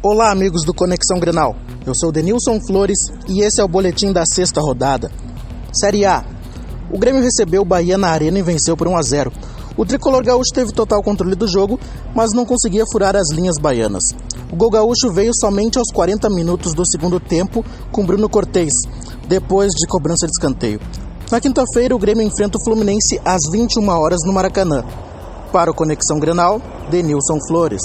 Olá, amigos do Conexão Grenal. Eu sou Denilson Flores e esse é o boletim da sexta rodada. Série A. O Grêmio recebeu o Bahia na Arena e venceu por 1 a 0. O tricolor gaúcho teve total controle do jogo, mas não conseguia furar as linhas baianas. O gol gaúcho veio somente aos 40 minutos do segundo tempo com Bruno Cortez, depois de cobrança de escanteio. Na quinta-feira, o Grêmio enfrenta o Fluminense às 21 horas no Maracanã. Para o Conexão Grenal, Denilson Flores.